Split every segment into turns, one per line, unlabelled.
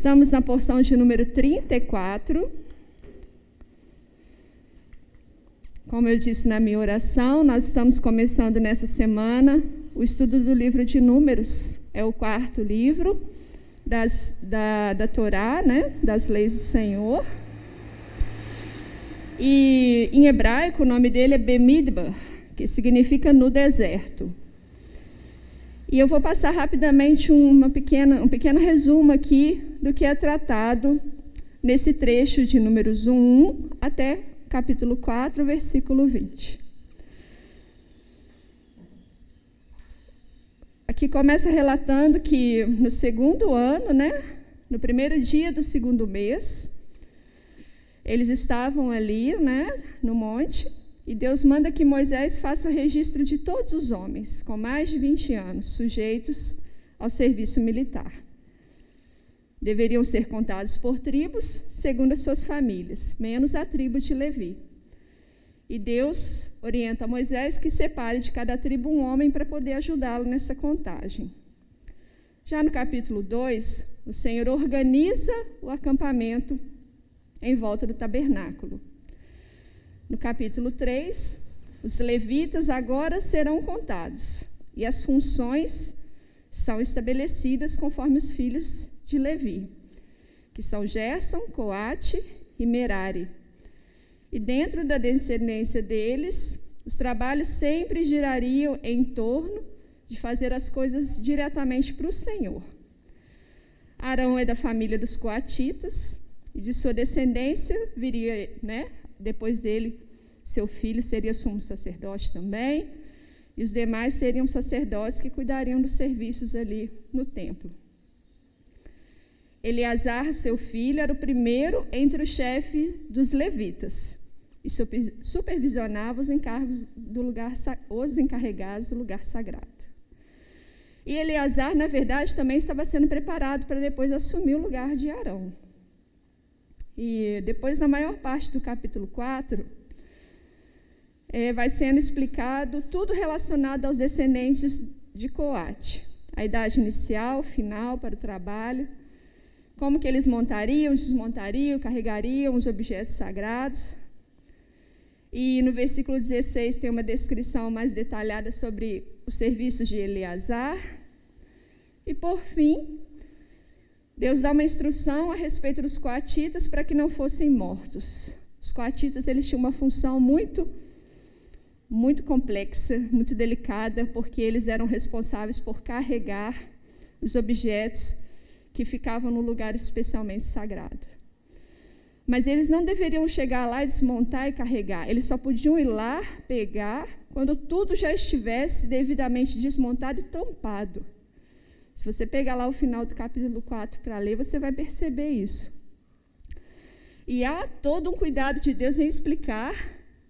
Estamos na porção de número 34. Como eu disse na minha oração, nós estamos começando nessa semana o estudo do livro de Números. É o quarto livro das, da, da Torá, né? das leis do Senhor. E em hebraico o nome dele é Bemidbar, que significa no deserto. E eu vou passar rapidamente uma pequena, um pequeno resumo aqui do que é tratado nesse trecho de Números 1 até capítulo 4, versículo 20. Aqui começa relatando que no segundo ano, né, no primeiro dia do segundo mês, eles estavam ali, né, no monte, e Deus manda que Moisés faça o registro de todos os homens com mais de 20 anos sujeitos ao serviço militar. Deveriam ser contados por tribos, segundo as suas famílias, menos a tribo de Levi. E Deus orienta Moisés que separe de cada tribo um homem para poder ajudá-lo nessa contagem. Já no capítulo 2, o Senhor organiza o acampamento em volta do tabernáculo. No capítulo 3, os levitas agora serão contados e as funções são estabelecidas conforme os filhos de Levi, que são Gerson, Coate e Merari. E dentro da descendência deles, os trabalhos sempre girariam em torno de fazer as coisas diretamente para o Senhor. Arão é da família dos coatitas e de sua descendência viria, né, depois dele, seu filho seria sumo sacerdote também, e os demais seriam sacerdotes que cuidariam dos serviços ali no templo. Eleazar, seu filho, era o primeiro entre os chefes dos levitas e supervisionava os encargos do lugar, os encarregados do lugar sagrado. E Eleazar, na verdade, também estava sendo preparado para depois assumir o lugar de Arão. E depois, na maior parte do capítulo 4, é, vai sendo explicado tudo relacionado aos descendentes de Coate. A idade inicial, final para o trabalho, como que eles montariam, desmontariam, carregariam os objetos sagrados. E no versículo 16 tem uma descrição mais detalhada sobre os serviços de Eleazar. E por fim, Deus dá uma instrução a respeito dos coatitas para que não fossem mortos. Os coatitas eles tinham uma função muito muito complexa, muito delicada, porque eles eram responsáveis por carregar os objetos que ficavam no lugar especialmente sagrado. Mas eles não deveriam chegar lá desmontar e carregar. Eles só podiam ir lá, pegar, quando tudo já estivesse devidamente desmontado e tampado. Se você pegar lá o final do capítulo 4 para ler, você vai perceber isso. E há todo um cuidado de Deus em explicar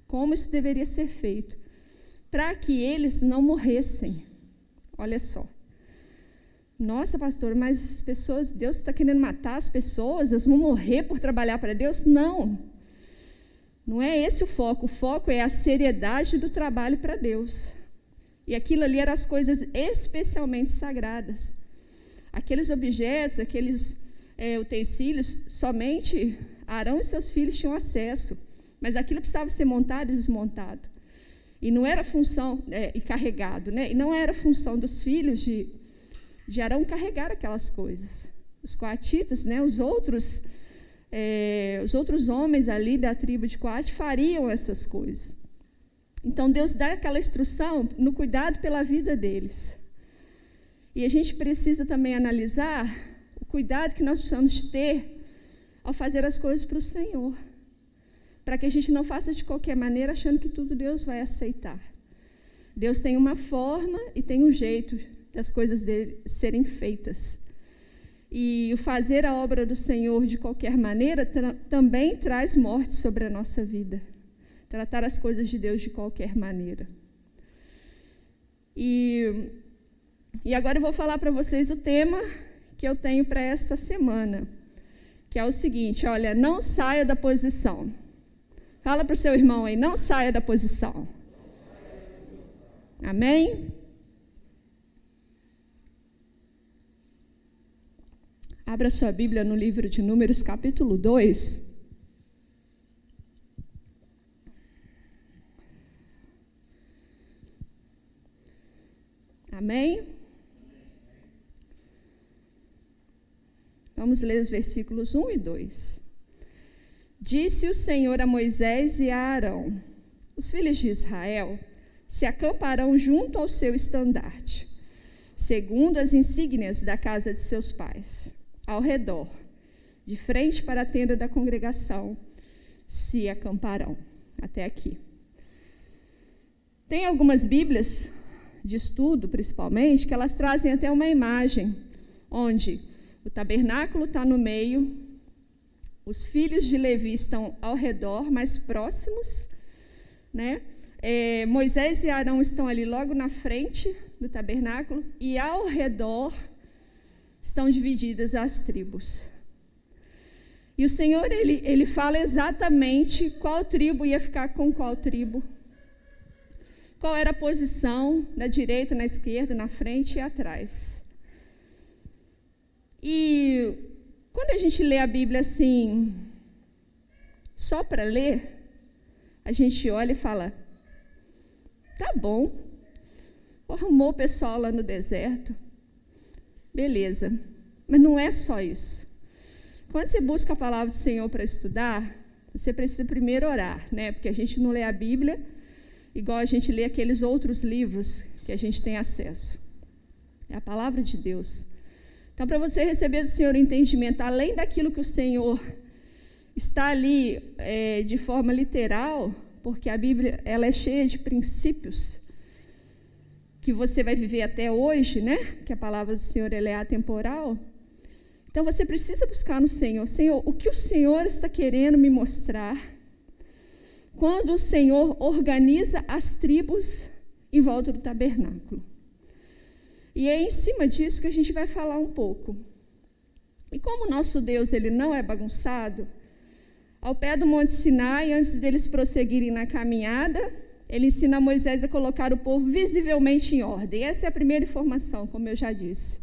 como isso deveria ser feito, para que eles não morressem. Olha só. Nossa, pastor, mas as pessoas, Deus está querendo matar as pessoas, elas vão morrer por trabalhar para Deus? Não. Não é esse o foco. O foco é a seriedade do trabalho para Deus. E aquilo ali eram as coisas especialmente sagradas. Aqueles objetos, aqueles é, utensílios, somente Arão e seus filhos tinham acesso, mas aquilo precisava ser montado e desmontado. E não era função, é, e carregado, né? e não era função dos filhos de, de Arão carregar aquelas coisas. Os coatitas, né, os outros é, os outros homens ali da tribo de Coate fariam essas coisas. Então Deus dá aquela instrução no cuidado pela vida deles. E a gente precisa também analisar o cuidado que nós precisamos ter ao fazer as coisas para o Senhor. Para que a gente não faça de qualquer maneira achando que tudo Deus vai aceitar. Deus tem uma forma e tem um jeito das coisas dele serem feitas. E o fazer a obra do Senhor de qualquer maneira também traz morte sobre a nossa vida. Tratar as coisas de Deus de qualquer maneira. E e agora eu vou falar para vocês o tema que eu tenho para esta semana, que é o seguinte: olha, não saia da posição. Fala para o seu irmão aí, não saia da posição. Amém? Abra sua Bíblia no livro de Números, capítulo 2. Amém? Vamos ler os versículos 1 e 2. Disse o Senhor a Moisés e a Arão: Os filhos de Israel se acamparão junto ao seu estandarte, segundo as insígnias da casa de seus pais ao redor, de frente para a tenda da congregação, se acamparão. Até aqui. Tem algumas Bíblias de estudo, principalmente, que elas trazem até uma imagem onde o tabernáculo está no meio, os filhos de Levi estão ao redor, mais próximos, né? É, Moisés e Arão estão ali logo na frente do tabernáculo e ao redor estão divididas as tribos. E o Senhor, ele, ele fala exatamente qual tribo ia ficar com qual tribo, qual era a posição, na direita, na esquerda, na frente e atrás. E quando a gente lê a Bíblia assim, só para ler, a gente olha e fala: tá bom, arrumou o pessoal lá no deserto, Beleza. Mas não é só isso. Quando você busca a palavra do Senhor para estudar, você precisa primeiro orar, né? Porque a gente não lê a Bíblia igual a gente lê aqueles outros livros que a gente tem acesso. É a palavra de Deus. Então, para você receber do Senhor o entendimento, além daquilo que o Senhor está ali é, de forma literal, porque a Bíblia ela é cheia de princípios que você vai viver até hoje, né? Que a palavra do Senhor ela é atemporal. Então você precisa buscar no Senhor, Senhor, o que o Senhor está querendo me mostrar? Quando o Senhor organiza as tribos em volta do tabernáculo. E é em cima disso que a gente vai falar um pouco. E como o nosso Deus ele não é bagunçado, ao pé do Monte Sinai, antes deles prosseguirem na caminhada, ele ensina Moisés a colocar o povo visivelmente em ordem. Essa é a primeira informação, como eu já disse.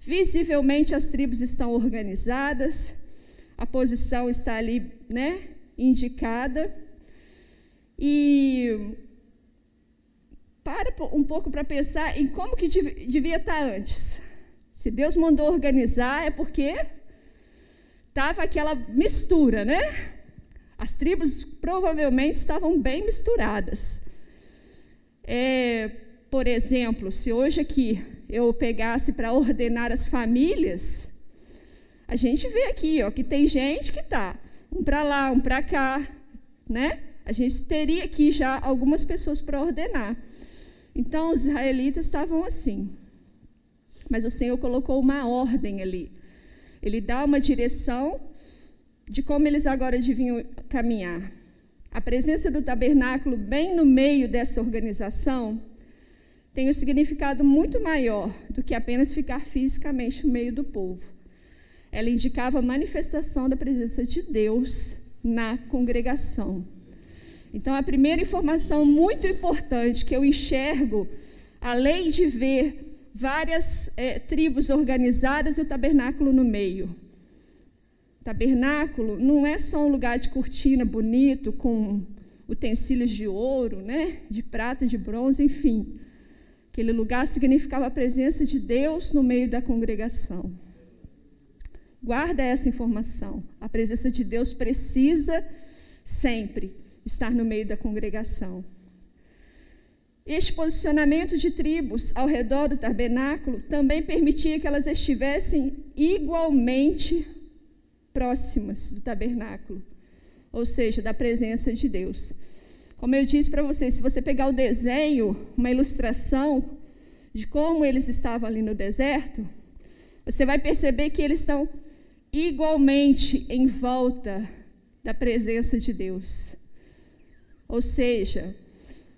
Visivelmente as tribos estão organizadas, a posição está ali, né, indicada. E para um pouco para pensar em como que devia estar antes. Se Deus mandou organizar, é porque estava aquela mistura, né? As tribos provavelmente estavam bem misturadas. É, por exemplo, se hoje aqui eu pegasse para ordenar as famílias, a gente vê aqui ó, que tem gente que está um para lá, um para cá, né? A gente teria aqui já algumas pessoas para ordenar. Então, os israelitas estavam assim. Mas o Senhor colocou uma ordem ali. Ele dá uma direção de como eles agora deviam caminhar. A presença do tabernáculo bem no meio dessa organização tem um significado muito maior do que apenas ficar fisicamente no meio do povo. Ela indicava a manifestação da presença de Deus na congregação. Então, a primeira informação muito importante que eu enxergo, além de ver várias é, tribos organizadas e o tabernáculo no meio, Tabernáculo não é só um lugar de cortina bonito com utensílios de ouro, né, de prata, de bronze, enfim. Aquele lugar significava a presença de Deus no meio da congregação. Guarda essa informação. A presença de Deus precisa sempre estar no meio da congregação. Este posicionamento de tribos ao redor do tabernáculo também permitia que elas estivessem igualmente próximas do tabernáculo, ou seja, da presença de Deus. Como eu disse para vocês, se você pegar o desenho, uma ilustração de como eles estavam ali no deserto, você vai perceber que eles estão igualmente em volta da presença de Deus. Ou seja,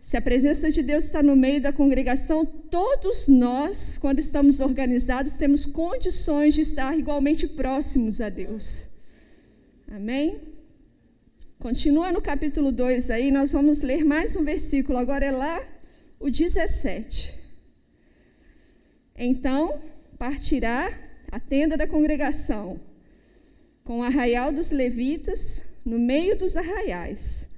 se a presença de Deus está no meio da congregação, todos nós, quando estamos organizados, temos condições de estar igualmente próximos a Deus. Amém? Continua no capítulo 2 aí, nós vamos ler mais um versículo, agora é lá o 17. Então partirá a tenda da congregação, com o arraial dos levitas no meio dos arraiais.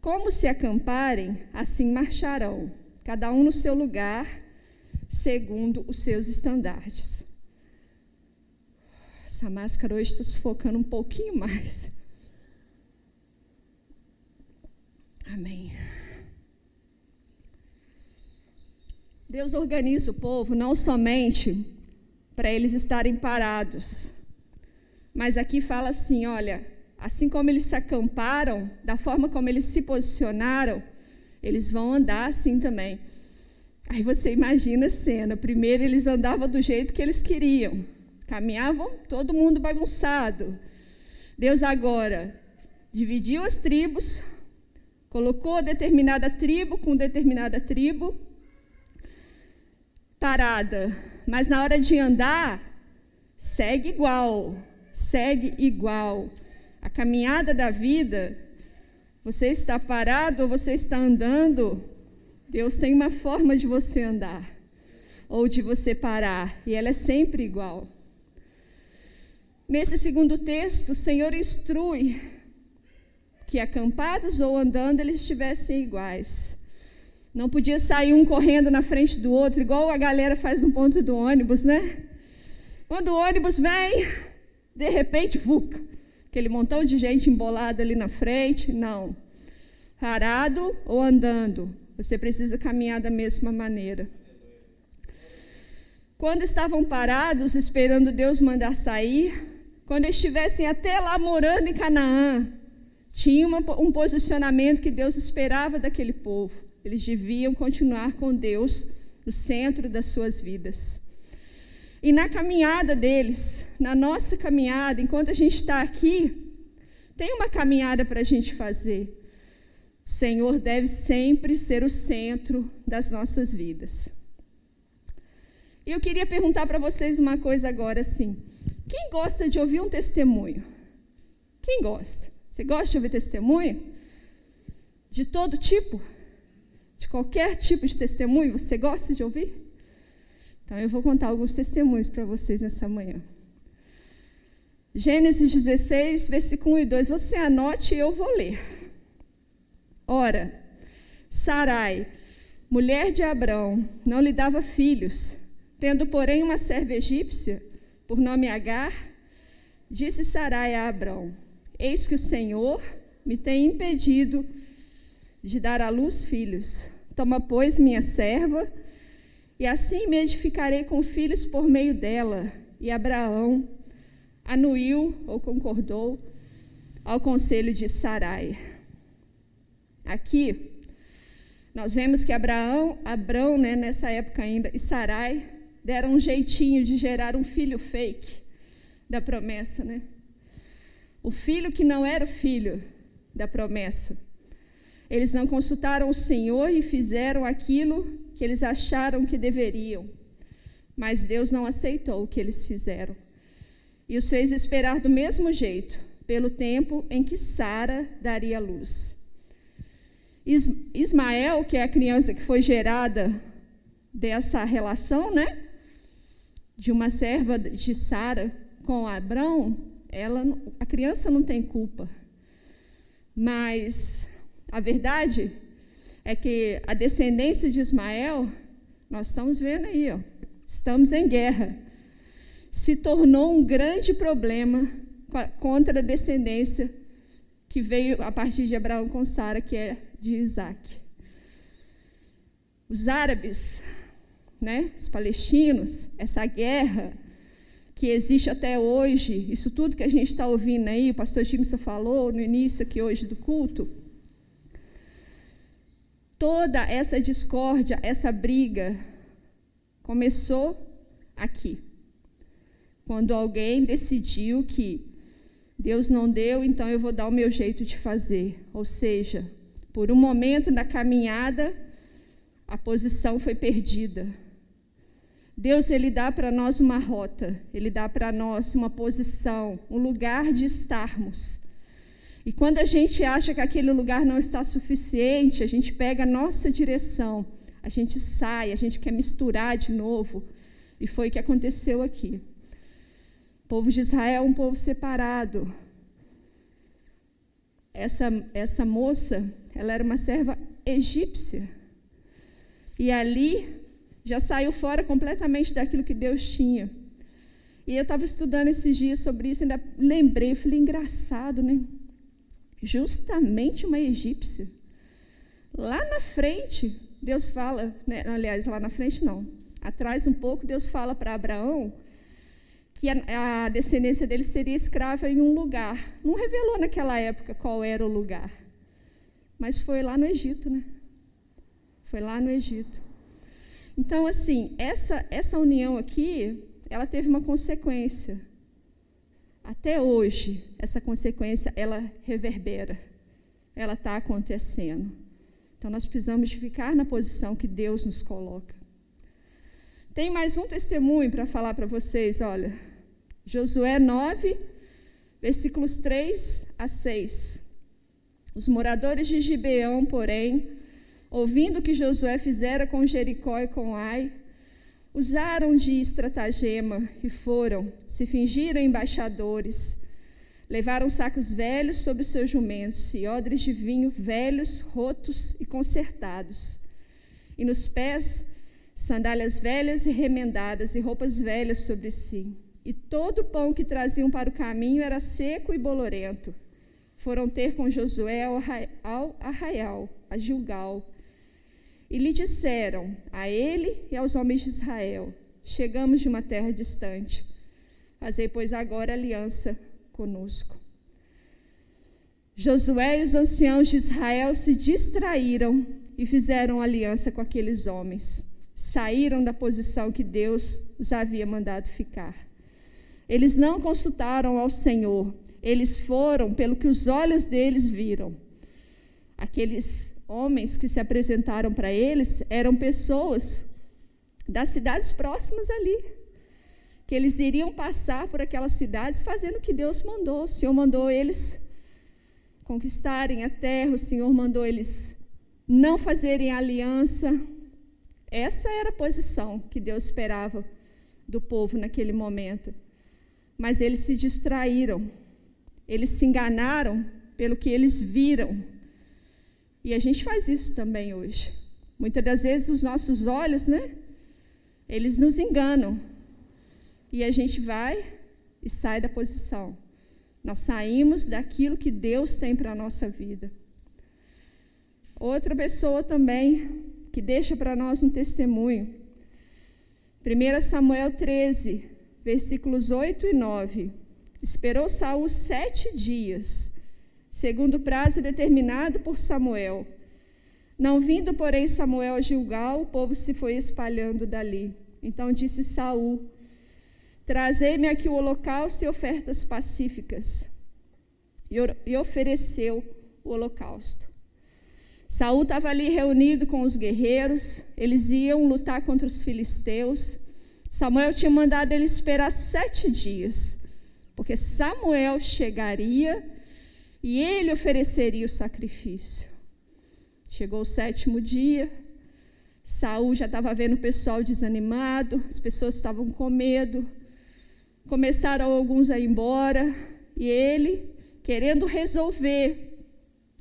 Como se acamparem, assim marcharão, cada um no seu lugar, segundo os seus estandartes. Essa máscara hoje está se focando um pouquinho mais. Amém. Deus organiza o povo não somente para eles estarem parados, mas aqui fala assim: olha, assim como eles se acamparam, da forma como eles se posicionaram, eles vão andar assim também. Aí você imagina a cena: primeiro eles andavam do jeito que eles queriam, caminhavam todo mundo bagunçado. Deus agora dividiu as tribos, colocou determinada tribo com determinada tribo parada, mas na hora de andar, segue igual, segue igual. A caminhada da vida, você está parado ou você está andando, Deus tem uma forma de você andar ou de você parar, e ela é sempre igual. Nesse segundo texto, o Senhor instrui que acampados ou andando eles estivessem iguais. Não podia sair um correndo na frente do outro, igual a galera faz no ponto do ônibus, né? Quando o ônibus vem, de repente, vuca, aquele montão de gente embolada ali na frente. Não. Parado ou andando, você precisa caminhar da mesma maneira. Quando estavam parados, esperando Deus mandar sair, quando estivessem até lá morando em Canaã, tinha uma, um posicionamento que Deus esperava daquele povo. Eles deviam continuar com Deus no centro das suas vidas. E na caminhada deles, na nossa caminhada, enquanto a gente está aqui, tem uma caminhada para a gente fazer. O Senhor deve sempre ser o centro das nossas vidas. E eu queria perguntar para vocês uma coisa agora assim. Quem gosta de ouvir um testemunho? Quem gosta? Você gosta de ouvir testemunho? De todo tipo? de qualquer tipo de testemunho, você gosta de ouvir? Então eu vou contar alguns testemunhos para vocês nessa manhã. Gênesis 16, versículo 1 e 2. Você anote e eu vou ler. Ora, Sarai, mulher de Abrão, não lhe dava filhos, tendo, porém, uma serva egípcia, por nome Agar, disse Sarai a Abrão: Eis que o Senhor me tem impedido de dar à luz filhos. Toma, pois, minha serva, e assim me edificarei com filhos por meio dela. E Abraão anuiu ou concordou ao conselho de Sarai. Aqui, nós vemos que Abraão, Abrão, né, nessa época ainda, e Sarai deram um jeitinho de gerar um filho fake da promessa, né? O filho que não era o filho da promessa. Eles não consultaram o Senhor e fizeram aquilo que eles acharam que deveriam. Mas Deus não aceitou o que eles fizeram. E os fez esperar do mesmo jeito, pelo tempo em que Sara daria luz. Ismael, que é a criança que foi gerada dessa relação, né? De uma serva de Sara com Abrão, ela, a criança não tem culpa. Mas a verdade é que a descendência de Ismael, nós estamos vendo aí, ó, estamos em guerra, se tornou um grande problema contra a descendência que veio a partir de Abraão com Sara, que é de Isaac. Os árabes, né, os palestinos, essa guerra que existe até hoje, isso tudo que a gente está ouvindo aí, o pastor Jimson falou no início aqui hoje do culto, Toda essa discórdia, essa briga, começou aqui. Quando alguém decidiu que Deus não deu, então eu vou dar o meu jeito de fazer. Ou seja, por um momento na caminhada, a posição foi perdida. Deus ele dá para nós uma rota, ele dá para nós uma posição, um lugar de estarmos. E quando a gente acha que aquele lugar não está suficiente, a gente pega a nossa direção, a gente sai, a gente quer misturar de novo. E foi o que aconteceu aqui. povo de Israel é um povo separado. Essa, essa moça, ela era uma serva egípcia. E ali já saiu fora completamente daquilo que Deus tinha. E eu estava estudando esses dias sobre isso, ainda lembrei, falei, engraçado, né? Justamente uma egípcia. Lá na frente, Deus fala, né? aliás, lá na frente não, atrás um pouco, Deus fala para Abraão que a, a, descendência dele seria escrava em um lugar. Não revelou naquela época qual era o lugar, mas foi lá no Egito, né? Foi lá no Egito. Então, assim, essa, essa união aqui, ela teve uma consequência. Até hoje, essa consequência, ela reverbera. Ela está acontecendo. Então, nós precisamos ficar na posição que Deus nos coloca. Tem mais um testemunho para falar para vocês, olha. Josué 9, versículos 3 a 6. Os moradores de Gibeão, porém, ouvindo o que Josué fizera com Jericó e com Ai, usaram de estratagema e foram, se fingiram embaixadores, levaram sacos velhos sobre seus jumentos e odres de vinho velhos, rotos e consertados, e nos pés sandálias velhas e remendadas e roupas velhas sobre si. E todo o pão que traziam para o caminho era seco e bolorento. Foram ter com Josué ao arraial, a Gilgal, e lhe disseram, a ele e aos homens de Israel: Chegamos de uma terra distante. Fazei, pois, agora aliança conosco. Josué e os anciãos de Israel se distraíram e fizeram aliança com aqueles homens saíram da posição que Deus os havia mandado ficar. Eles não consultaram ao Senhor, eles foram pelo que os olhos deles viram. Aqueles homens que se apresentaram para eles eram pessoas das cidades próximas ali, que eles iriam passar por aquelas cidades fazendo o que Deus mandou. O Senhor mandou eles conquistarem a terra, o Senhor mandou eles não fazerem aliança essa era a posição que Deus esperava do povo naquele momento. Mas eles se distraíram, eles se enganaram pelo que eles viram. E a gente faz isso também hoje. Muitas das vezes os nossos olhos, né? Eles nos enganam. E a gente vai e sai da posição. Nós saímos daquilo que Deus tem para a nossa vida. Outra pessoa também que deixa para nós um testemunho. 1 Samuel 13, versículos 8 e 9. Esperou Saul sete dias, segundo o prazo determinado por Samuel. Não vindo, porém, Samuel a Gilgal, o povo se foi espalhando dali. Então disse Saul: Trazei-me aqui o holocausto e ofertas pacíficas. E ofereceu o holocausto. Saul estava ali reunido com os guerreiros, eles iam lutar contra os filisteus. Samuel tinha mandado ele esperar sete dias, porque Samuel chegaria e ele ofereceria o sacrifício. Chegou o sétimo dia, Saul já estava vendo o pessoal desanimado, as pessoas estavam com medo, começaram alguns a ir embora, e ele, querendo resolver,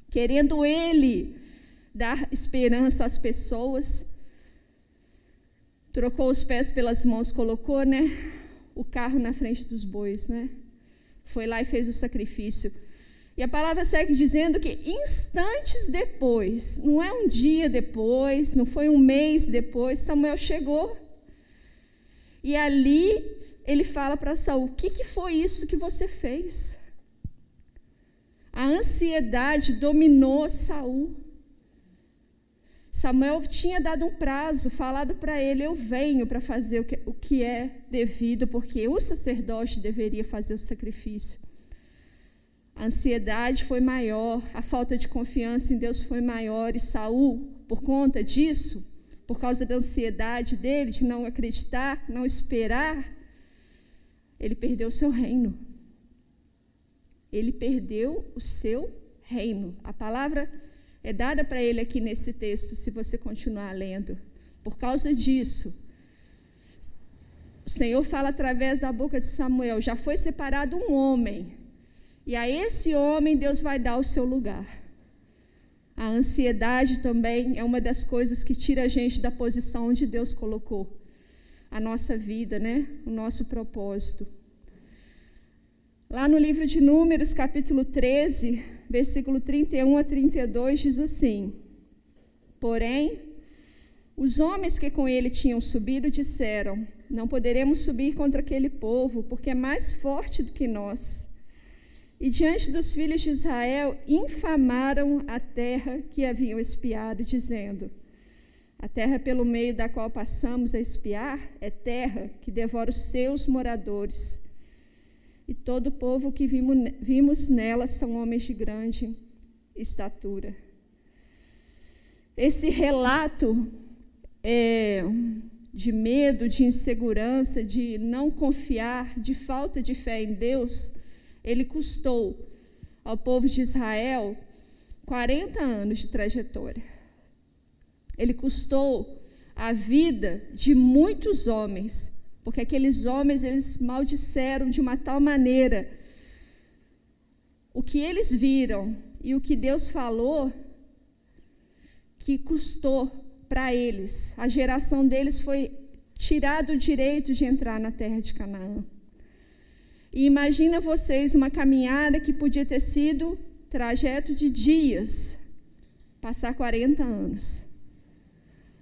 querendo ele dar esperança às pessoas. Trocou os pés pelas mãos, colocou, né, o carro na frente dos bois, né? Foi lá e fez o sacrifício. E a palavra segue dizendo que instantes depois, não é um dia depois, não foi um mês depois, Samuel chegou. E ali ele fala para Saul: "O que, que foi isso que você fez?" A ansiedade dominou Saul. Samuel tinha dado um prazo, falado para ele: Eu venho para fazer o que, o que é devido, porque o sacerdote deveria fazer o sacrifício. A ansiedade foi maior, a falta de confiança em Deus foi maior, e Saul, por conta disso, por causa da ansiedade dele, de não acreditar, não esperar, ele perdeu o seu reino. Ele perdeu o seu reino. A palavra é dada para ele aqui nesse texto, se você continuar lendo. Por causa disso, o Senhor fala através da boca de Samuel: já foi separado um homem, e a esse homem Deus vai dar o seu lugar. A ansiedade também é uma das coisas que tira a gente da posição onde Deus colocou a nossa vida, né? O nosso propósito. Lá no livro de Números, capítulo 13, versículo 31 a 32, diz assim: Porém, os homens que com ele tinham subido disseram: Não poderemos subir contra aquele povo, porque é mais forte do que nós. E diante dos filhos de Israel, infamaram a terra que haviam espiado, dizendo: A terra pelo meio da qual passamos a espiar é terra que devora os seus moradores e todo o povo que vimos, nela são homens de grande estatura. Esse relato é, de medo, de insegurança, de não confiar, de falta de fé em Deus, ele custou ao povo de Israel 40 anos de trajetória. Ele custou a vida de muitos homens porque aqueles homens eles maldisseram de uma tal maneira o que eles viram e o que Deus falou que custou para eles. A geração deles foi tirado o direito de entrar na terra de Canaã. E imagina vocês uma caminhada que podia ter sido trajeto de dias, passar 40 anos.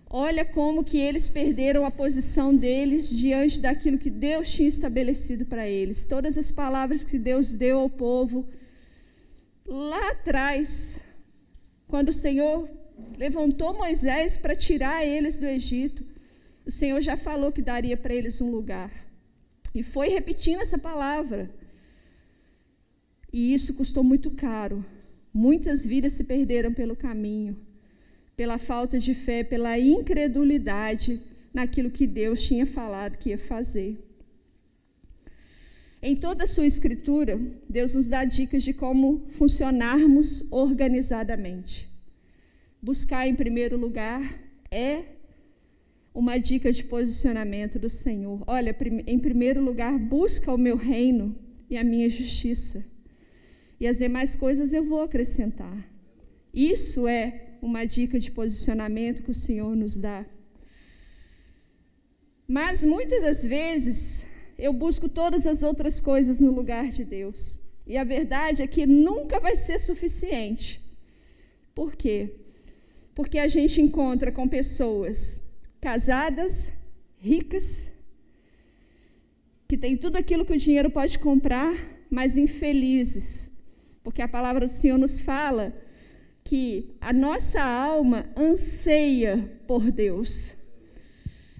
Olha como que eles perderam a posição deles diante daquilo que Deus tinha estabelecido para eles. Todas as palavras que Deus deu ao povo lá atrás, quando o Senhor levantou Moisés para tirar eles do Egito, o Senhor já falou que daria para eles um lugar. E foi repetindo essa palavra. E isso custou muito caro. Muitas vidas se perderam pelo caminho pela falta de fé, pela incredulidade naquilo que Deus tinha falado que ia fazer. Em toda a sua escritura, Deus nos dá dicas de como funcionarmos organizadamente. Buscar em primeiro lugar é uma dica de posicionamento do Senhor. Olha, em primeiro lugar, busca o meu reino e a minha justiça. E as demais coisas eu vou acrescentar. Isso é uma dica de posicionamento que o Senhor nos dá. Mas muitas das vezes eu busco todas as outras coisas no lugar de Deus. E a verdade é que nunca vai ser suficiente. Por quê? Porque a gente encontra com pessoas casadas, ricas, que têm tudo aquilo que o dinheiro pode comprar, mas infelizes. Porque a palavra do Senhor nos fala que a nossa alma anseia por Deus.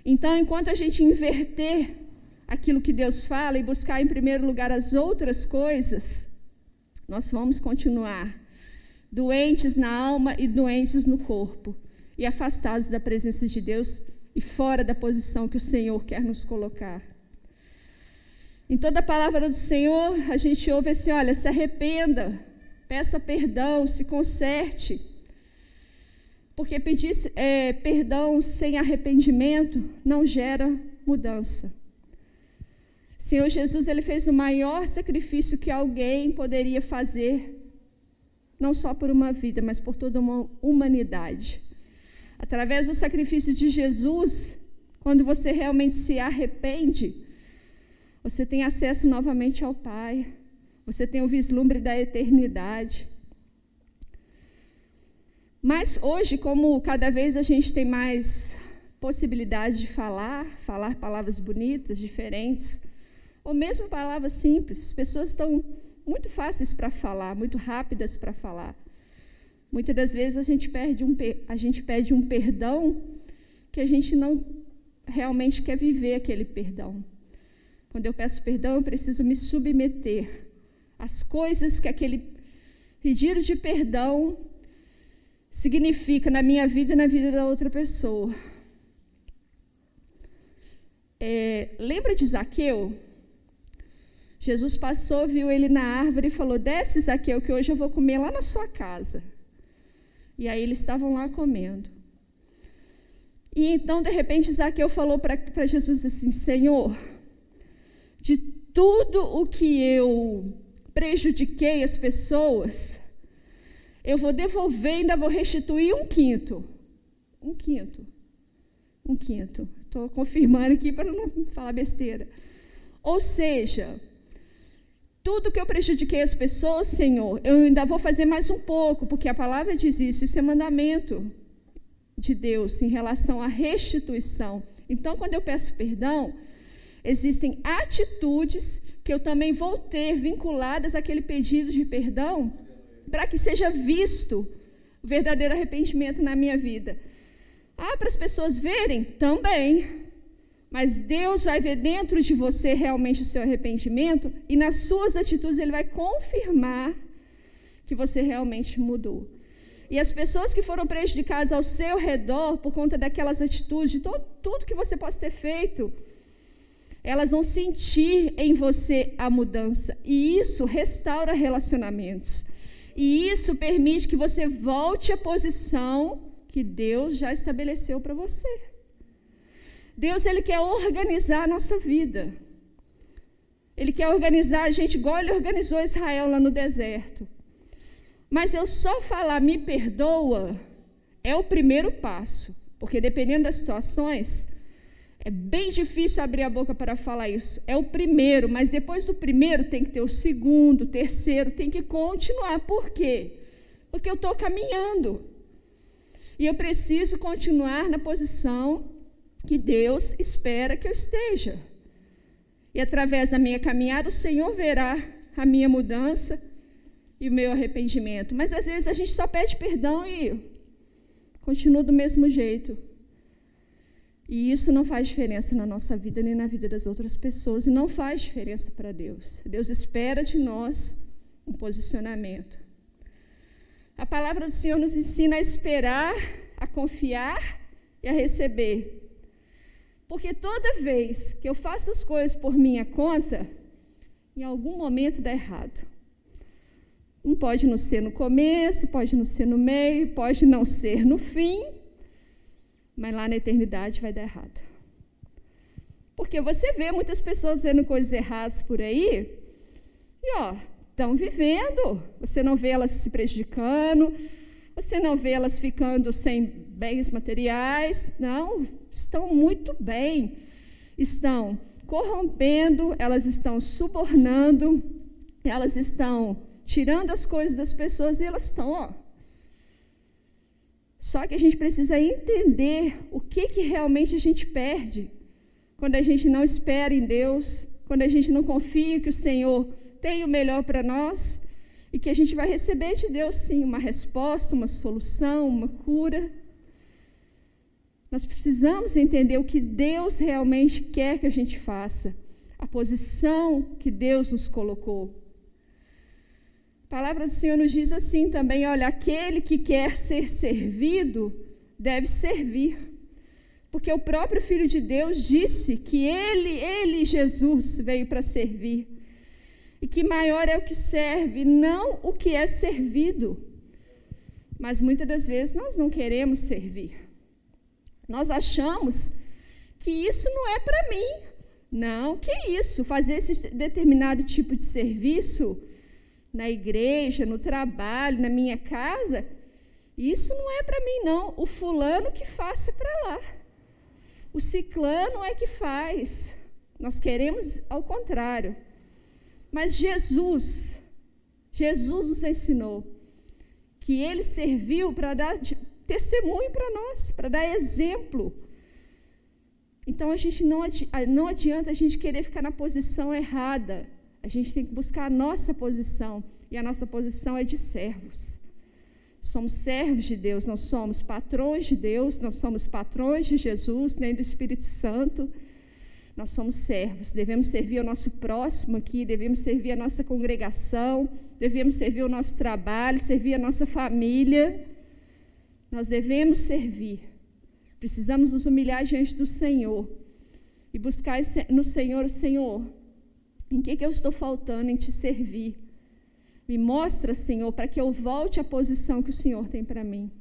Então, enquanto a gente inverter aquilo que Deus fala e buscar em primeiro lugar as outras coisas, nós vamos continuar doentes na alma e doentes no corpo, e afastados da presença de Deus e fora da posição que o Senhor quer nos colocar. Em toda a palavra do Senhor, a gente ouve assim: olha, se arrependa, Peça perdão, se conserte. Porque pedir é, perdão sem arrependimento não gera mudança. Senhor Jesus, ele fez o maior sacrifício que alguém poderia fazer, não só por uma vida, mas por toda uma humanidade. Através do sacrifício de Jesus, quando você realmente se arrepende, você tem acesso novamente ao Pai. Você tem o vislumbre da eternidade. Mas hoje, como cada vez a gente tem mais possibilidade de falar, falar palavras bonitas, diferentes, ou mesmo palavras simples, as pessoas estão muito fáceis para falar, muito rápidas para falar. Muitas das vezes a gente, perde um, a gente pede um perdão que a gente não realmente quer viver aquele perdão. Quando eu peço perdão, eu preciso me submeter as coisas que aquele pedido de perdão significa na minha vida e na vida da outra pessoa. É, lembra de Zaqueu? Jesus passou, viu ele na árvore e falou: Desce, Zaqueu, que hoje eu vou comer lá na sua casa. E aí eles estavam lá comendo. E então, de repente, Zaqueu falou para Jesus assim: Senhor, de tudo o que eu prejudiquei as pessoas, eu vou devolver ainda vou restituir um quinto. Um quinto. Um quinto. Estou confirmando aqui para não falar besteira. Ou seja, tudo que eu prejudiquei as pessoas, Senhor, eu ainda vou fazer mais um pouco, porque a palavra diz isso, isso é mandamento de Deus em relação à restituição. Então, quando eu peço perdão, existem atitudes que eu também vou ter vinculadas àquele pedido de perdão, para que seja visto o verdadeiro arrependimento na minha vida. Ah, para as pessoas verem? Também. Mas Deus vai ver dentro de você realmente o seu arrependimento e nas suas atitudes ele vai confirmar que você realmente mudou. E as pessoas que foram prejudicadas ao seu redor por conta daquelas atitudes, todo, tudo que você possa ter feito, elas vão sentir em você a mudança. E isso restaura relacionamentos. E isso permite que você volte à posição que Deus já estabeleceu para você. Deus ele quer organizar a nossa vida. Ele quer organizar a gente igual ele organizou Israel lá no deserto. Mas eu só falar me perdoa é o primeiro passo, porque dependendo das situações, é bem difícil abrir a boca para falar isso. É o primeiro, mas depois do primeiro tem que ter o segundo, o terceiro, tem que continuar. Por quê? Porque eu estou caminhando. E eu preciso continuar na posição que Deus espera que eu esteja. E através da minha caminhada, o Senhor verá a minha mudança e o meu arrependimento. Mas às vezes a gente só pede perdão e continua do mesmo jeito. E isso não faz diferença na nossa vida nem na vida das outras pessoas e não faz diferença para Deus. Deus espera de nós um posicionamento. A palavra do Senhor nos ensina a esperar, a confiar e a receber. Porque toda vez que eu faço as coisas por minha conta, em algum momento dá errado. Não pode não ser no começo, pode não ser no meio, pode não ser no fim, mas lá na eternidade vai dar errado. Porque você vê muitas pessoas fazendo coisas erradas por aí, e ó, estão vivendo. Você não vê elas se prejudicando, você não vê elas ficando sem bens materiais, não, estão muito bem, estão corrompendo, elas estão subornando, elas estão tirando as coisas das pessoas e elas estão, ó. Só que a gente precisa entender o que, que realmente a gente perde quando a gente não espera em Deus, quando a gente não confia que o Senhor tem o melhor para nós e que a gente vai receber de Deus, sim, uma resposta, uma solução, uma cura. Nós precisamos entender o que Deus realmente quer que a gente faça, a posição que Deus nos colocou. A palavra do Senhor nos diz assim também: olha, aquele que quer ser servido deve servir. Porque o próprio Filho de Deus disse que ele, ele, Jesus, veio para servir. E que maior é o que serve, não o que é servido. Mas muitas das vezes nós não queremos servir. Nós achamos que isso não é para mim. Não, que isso? Fazer esse determinado tipo de serviço na igreja, no trabalho, na minha casa, isso não é para mim, não. O fulano que faça para lá. O ciclano é que faz. Nós queremos ao contrário. Mas Jesus, Jesus nos ensinou que ele serviu para dar testemunho para nós, para dar exemplo. Então a gente não, adi não adianta a gente querer ficar na posição errada. A gente tem que buscar a nossa posição. E a nossa posição é de servos. Somos servos de Deus, não somos patrões de Deus, não somos patrões de Jesus, nem do Espírito Santo. Nós somos servos, devemos servir ao nosso próximo aqui, devemos servir a nossa congregação, devemos servir o nosso trabalho, servir a nossa família. Nós devemos servir. Precisamos nos humilhar diante do Senhor e buscar no Senhor, Senhor, em que, que eu estou faltando em te servir? Me mostra, Senhor, para que eu volte à posição que o Senhor tem para mim.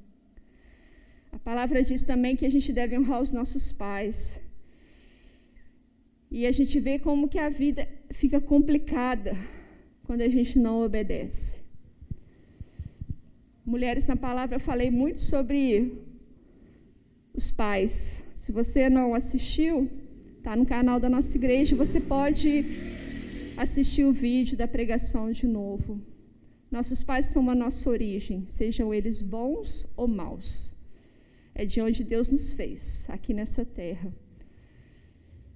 A palavra diz também que a gente deve honrar os nossos pais. E a gente vê como que a vida fica complicada quando a gente não obedece. Mulheres na palavra, eu falei muito sobre os pais. Se você não assistiu, está no canal da nossa igreja, você pode assistir o vídeo da pregação de novo. Nossos pais são a nossa origem, sejam eles bons ou maus. É de onde Deus nos fez, aqui nessa terra.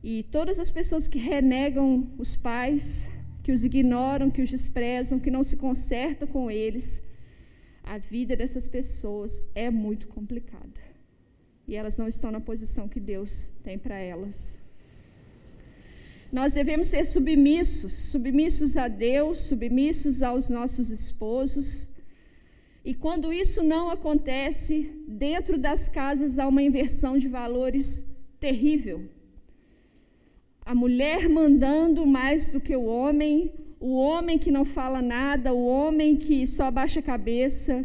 E todas as pessoas que renegam os pais, que os ignoram, que os desprezam, que não se consertam com eles, a vida dessas pessoas é muito complicada. E elas não estão na posição que Deus tem para elas. Nós devemos ser submissos, submissos a Deus, submissos aos nossos esposos. E quando isso não acontece, dentro das casas há uma inversão de valores terrível a mulher mandando mais do que o homem, o homem que não fala nada, o homem que só abaixa a cabeça.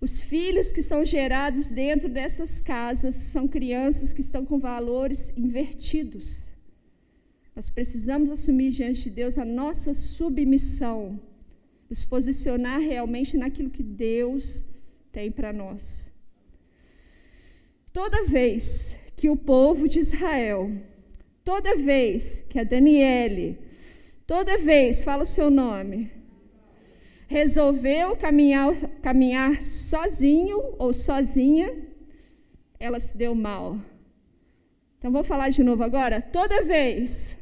Os filhos que são gerados dentro dessas casas são crianças que estão com valores invertidos. Nós precisamos assumir diante de Deus a nossa submissão, nos posicionar realmente naquilo que Deus tem para nós. Toda vez que o povo de Israel Toda vez que a Daniele, toda vez, fala o seu nome, resolveu caminhar, caminhar sozinho ou sozinha, ela se deu mal. Então vou falar de novo agora. Toda vez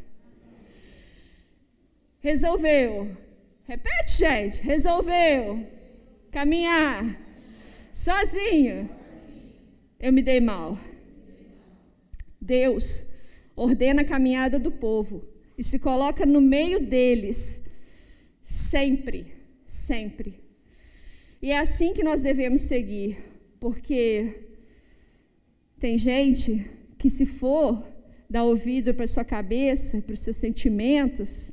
resolveu, repete, gente, resolveu caminhar sozinho, eu me dei mal. Deus ordena a caminhada do povo e se coloca no meio deles, sempre, sempre. E é assim que nós devemos seguir, porque tem gente que, se for dar ouvido para sua cabeça, para os seus sentimentos,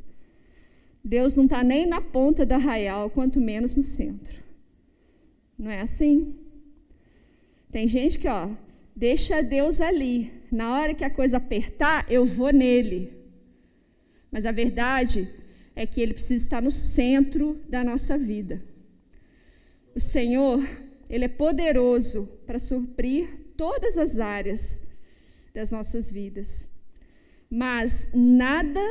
Deus não está nem na ponta do arraial, quanto menos no centro. Não é assim? Tem gente que, ó, deixa Deus ali, na hora que a coisa apertar, eu vou nele. Mas a verdade é que ele precisa estar no centro da nossa vida. O Senhor, ele é poderoso para suprir todas as áreas das nossas vidas. Mas nada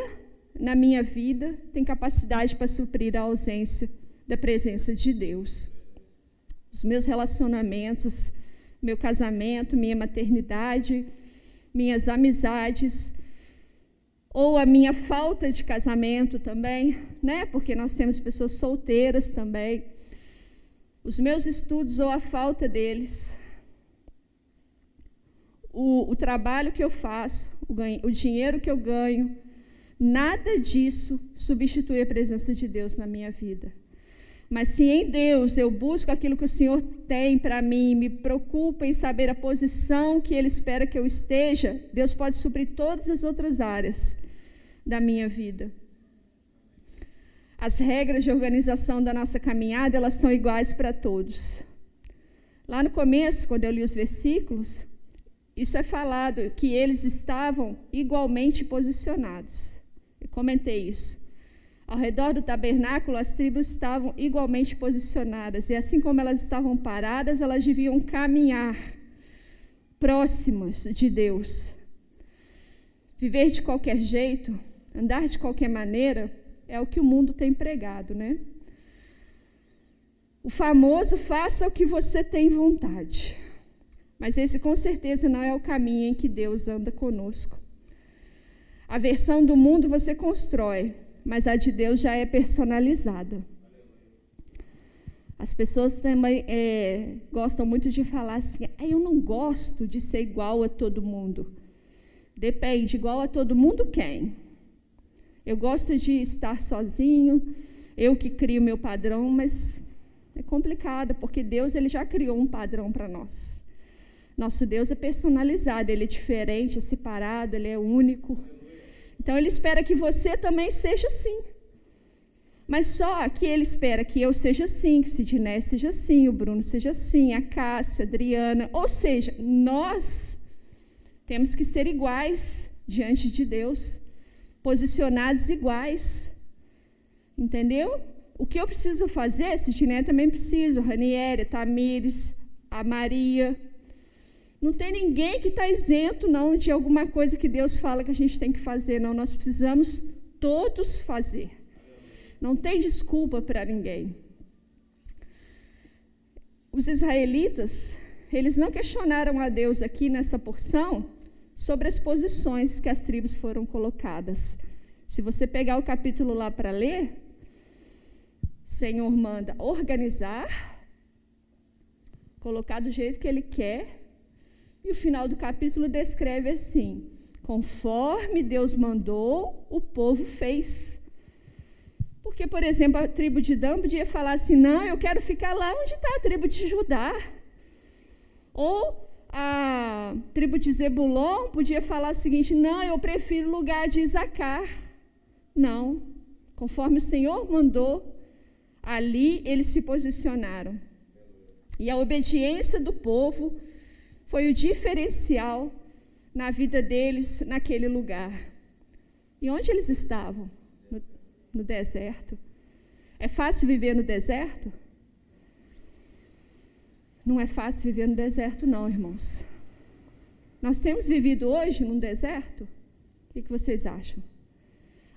na minha vida tem capacidade para suprir a ausência da presença de Deus. Os meus relacionamentos, meu casamento, minha maternidade, minhas amizades, ou a minha falta de casamento também, né? Porque nós temos pessoas solteiras também. Os meus estudos ou a falta deles. O, o trabalho que eu faço, o, ganho, o dinheiro que eu ganho, nada disso substitui a presença de Deus na minha vida. Mas se em Deus eu busco aquilo que o Senhor tem para mim, me preocupo em saber a posição que Ele espera que eu esteja, Deus pode suprir todas as outras áreas da minha vida. As regras de organização da nossa caminhada, elas são iguais para todos. Lá no começo, quando eu li os versículos, isso é falado que eles estavam igualmente posicionados. Eu comentei isso. Ao redor do tabernáculo, as tribos estavam igualmente posicionadas, e assim como elas estavam paradas, elas deviam caminhar próximas de Deus. Viver de qualquer jeito, andar de qualquer maneira, é o que o mundo tem pregado, né? O famoso faça o que você tem vontade. Mas esse com certeza não é o caminho em que Deus anda conosco. A versão do mundo você constrói, mas a de Deus já é personalizada. As pessoas também é, gostam muito de falar assim: ah, eu não gosto de ser igual a todo mundo. Depende, igual a todo mundo quem? Eu gosto de estar sozinho, eu que crio meu padrão, mas é complicado, porque Deus ele já criou um padrão para nós. Nosso Deus é personalizado, ele é diferente, é separado, ele é único. Então ele espera que você também seja assim. Mas só que ele espera que eu seja assim, que o Sidney seja assim, o Bruno seja assim, a Cássia, a Adriana. Ou seja, nós temos que ser iguais diante de Deus, posicionados iguais. Entendeu? O que eu preciso fazer, Sidney também preciso, Ranieri, Tamires, a Maria. Não tem ninguém que está isento, não, de alguma coisa que Deus fala que a gente tem que fazer, não. Nós precisamos todos fazer. Não tem desculpa para ninguém. Os israelitas, eles não questionaram a Deus aqui nessa porção sobre as posições que as tribos foram colocadas. Se você pegar o capítulo lá para ler, o Senhor manda organizar, colocar do jeito que Ele quer, e o final do capítulo descreve assim: conforme Deus mandou, o povo fez. Porque, por exemplo, a tribo de Dan podia falar assim: não, eu quero ficar lá onde está a tribo de Judá. Ou a tribo de Zebulon podia falar o seguinte: não, eu prefiro o lugar de Isacar. Não. Conforme o Senhor mandou, ali eles se posicionaram. E a obediência do povo foi o diferencial na vida deles naquele lugar. E onde eles estavam? No, no deserto. É fácil viver no deserto? Não é fácil viver no deserto, não, irmãos. Nós temos vivido hoje num deserto? O que, vocês acham?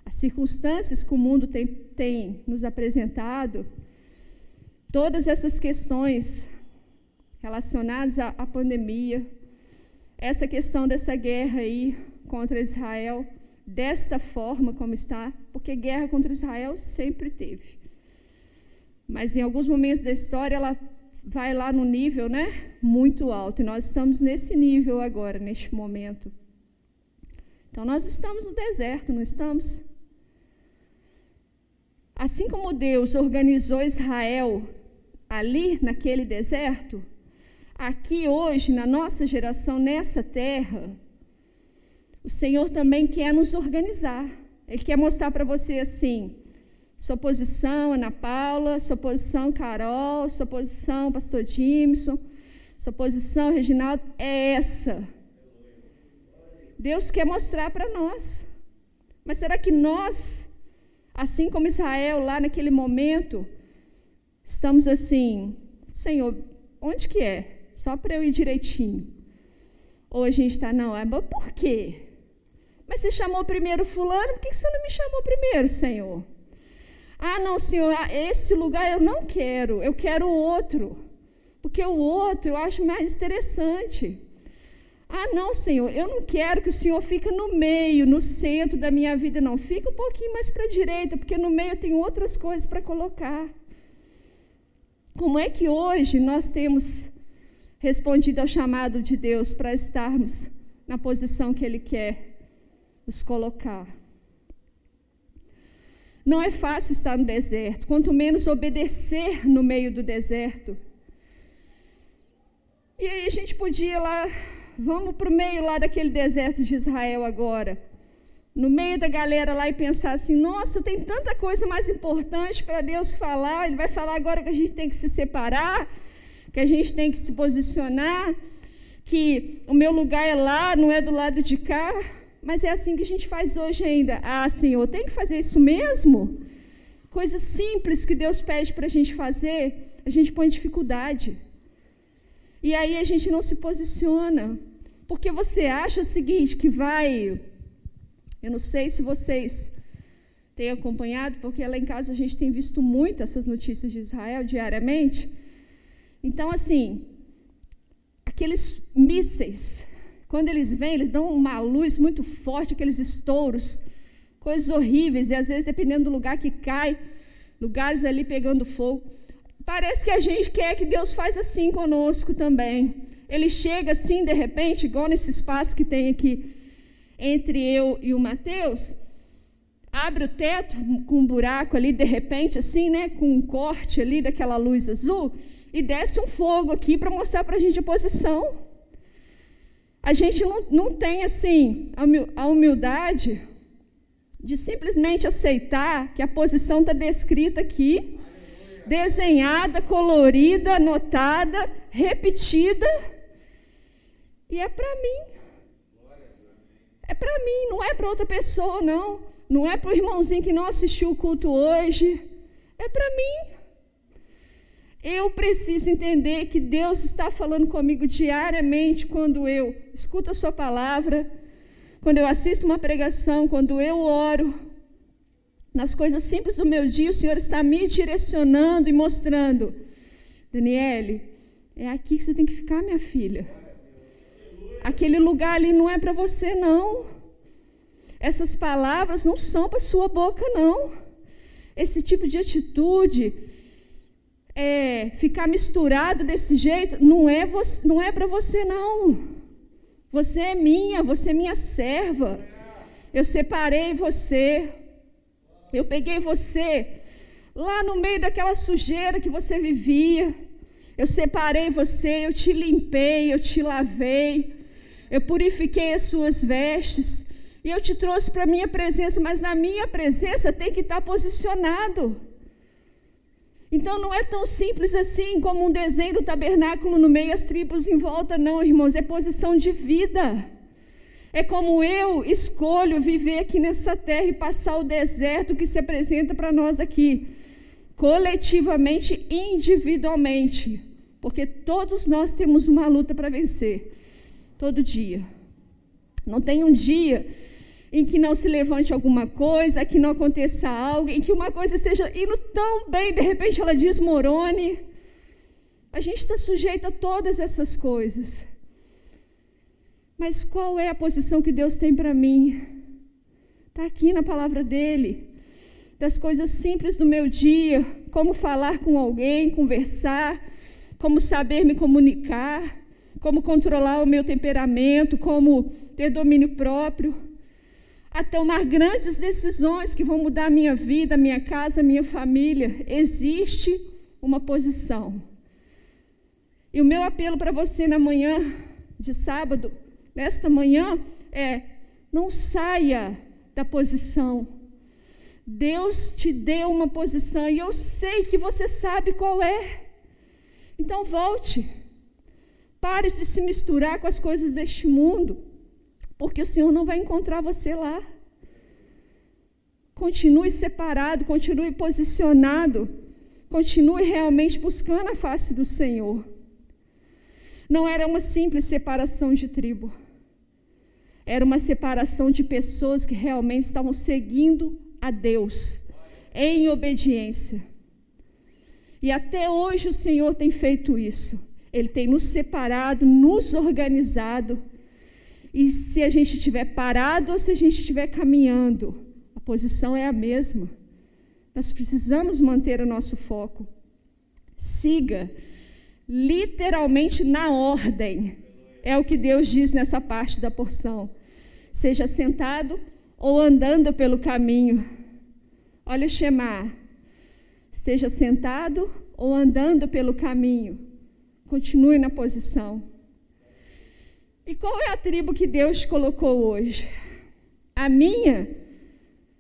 As circunstâncias que o mundo tem, tem nos apresentado, todas essas questões relacionadas à, à pandemia, essa questão dessa guerra aí contra Israel, desta forma como está, porque guerra contra Israel sempre teve. Mas em alguns momentos da história ela vai lá no nível né, muito alto. E nós estamos nesse nível agora, neste momento. Então, nós estamos no deserto, não estamos? Assim como Deus organizou Israel ali, naquele deserto, aqui hoje, na nossa geração, nessa terra, o Senhor também quer nos organizar. Ele quer mostrar para você assim: sua posição, Ana Paula, sua posição, Carol, sua posição, Pastor Jimson, sua posição, Reginaldo, é essa. Deus quer mostrar para nós. Mas será que nós, assim como Israel lá naquele momento, estamos assim, Senhor, onde que é? Só para eu ir direitinho. Ou a gente está, não, é, por quê? Mas você chamou primeiro fulano, por que você não me chamou primeiro, Senhor? Ah, não, Senhor, ah, esse lugar eu não quero, eu quero outro. Porque o outro eu acho mais interessante. Ah, não, Senhor, eu não quero que o Senhor fique no meio, no centro da minha vida, não. Fica um pouquinho mais para a direita, porque no meio tem outras coisas para colocar. Como é que hoje nós temos respondido ao chamado de Deus para estarmos na posição que Ele quer nos colocar? Não é fácil estar no deserto, quanto menos obedecer no meio do deserto. E aí a gente podia lá, vamos para o meio lá daquele deserto de Israel agora, no meio da galera lá e pensar assim: nossa, tem tanta coisa mais importante para Deus falar. Ele vai falar agora que a gente tem que se separar, que a gente tem que se posicionar, que o meu lugar é lá, não é do lado de cá. Mas é assim que a gente faz hoje ainda. Ah, Senhor, tem que fazer isso mesmo? Coisas simples que Deus pede para a gente fazer, a gente põe dificuldade. E aí a gente não se posiciona. Porque você acha o seguinte, que vai. Eu não sei se vocês têm acompanhado, porque lá em casa a gente tem visto muito essas notícias de Israel diariamente. Então, assim, aqueles mísseis quando eles vêm, eles dão uma luz muito forte, aqueles estouros, coisas horríveis, e às vezes, dependendo do lugar que cai, lugares ali pegando fogo. Parece que a gente quer que Deus faz assim conosco também. Ele chega assim, de repente, igual nesse espaço que tem aqui entre eu e o Mateus, abre o teto com um buraco ali, de repente, assim, né, com um corte ali daquela luz azul, e desce um fogo aqui para mostrar para a gente a posição a gente não, não tem assim a humildade de simplesmente aceitar que a posição está descrita aqui, desenhada, colorida, anotada, repetida, e é para mim. É para mim, não é para outra pessoa, não. Não é para o irmãozinho que não assistiu o culto hoje. É para mim. Eu preciso entender que Deus está falando comigo diariamente quando eu escuto a Sua palavra, quando eu assisto uma pregação, quando eu oro. Nas coisas simples do meu dia, o Senhor está me direcionando e mostrando. Daniele, é aqui que você tem que ficar, minha filha. Aquele lugar ali não é para você, não. Essas palavras não são para sua boca, não. Esse tipo de atitude, é, ficar misturado desse jeito, não é, não é para você, não. Você é minha, você é minha serva. Eu separei você. Eu peguei você lá no meio daquela sujeira que você vivia. Eu separei você, eu te limpei, eu te lavei. Eu purifiquei as suas vestes. E eu te trouxe para a minha presença, mas na minha presença tem que estar posicionado. Então não é tão simples assim como um desenho do tabernáculo no meio, as tribos em volta, não, irmãos, é posição de vida. É como eu escolho viver aqui nessa terra e passar o deserto que se apresenta para nós aqui, coletivamente, individualmente, porque todos nós temos uma luta para vencer, todo dia. Não tem um dia em que não se levante alguma coisa, que não aconteça algo, em que uma coisa esteja indo tão bem, de repente ela desmorone. A gente está sujeito a todas essas coisas. Mas qual é a posição que Deus tem para mim? Está aqui na palavra dele. Das coisas simples do meu dia, como falar com alguém, conversar, como saber me comunicar, como controlar o meu temperamento, como ter domínio próprio a tomar grandes decisões que vão mudar a minha vida, minha casa, minha família. Existe uma posição. E o meu apelo para você na manhã de sábado, nesta manhã, é: não saia da posição. Deus te deu uma posição e eu sei que você sabe qual é. Então volte. Pare de se misturar com as coisas deste mundo porque o Senhor não vai encontrar você lá. Continue separado, continue posicionado, continue realmente buscando a face do Senhor. Não era uma simples separação de tribo, era uma separação de pessoas que realmente estavam seguindo a Deus em obediência. E até hoje o Senhor tem feito isso. Ele tem nos separado, nos organizado e se a gente estiver parado ou se a gente estiver caminhando, a posição é a mesma. Nós precisamos manter o nosso foco. Siga literalmente na ordem. É o que Deus diz nessa parte da porção. Seja sentado ou andando pelo caminho. Olha o Shema. Esteja sentado ou andando pelo caminho. Continue na posição. E qual é a tribo que Deus colocou hoje? A minha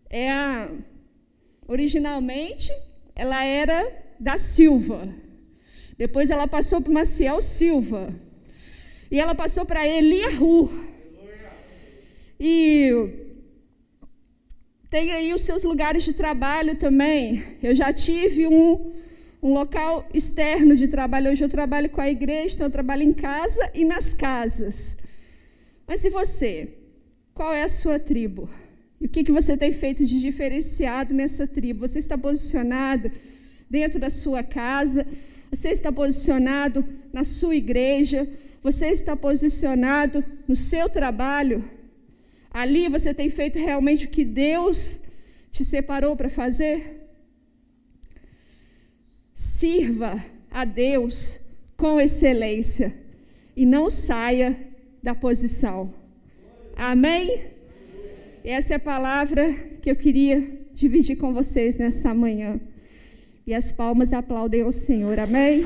é a. Originalmente, ela era da Silva. Depois ela passou para Maciel Silva. E ela passou para Eliahu. E tem aí os seus lugares de trabalho também. Eu já tive um, um local externo de trabalho. Hoje eu trabalho com a igreja, então eu trabalho em casa e nas casas. Mas e você? Qual é a sua tribo? E o que, que você tem feito de diferenciado nessa tribo? Você está posicionado dentro da sua casa? Você está posicionado na sua igreja? Você está posicionado no seu trabalho? Ali você tem feito realmente o que Deus te separou para fazer? Sirva a Deus com excelência e não saia da posição. Amém? Essa é a palavra que eu queria dividir com vocês nessa manhã. E as palmas aplaudem ao Senhor. Amém?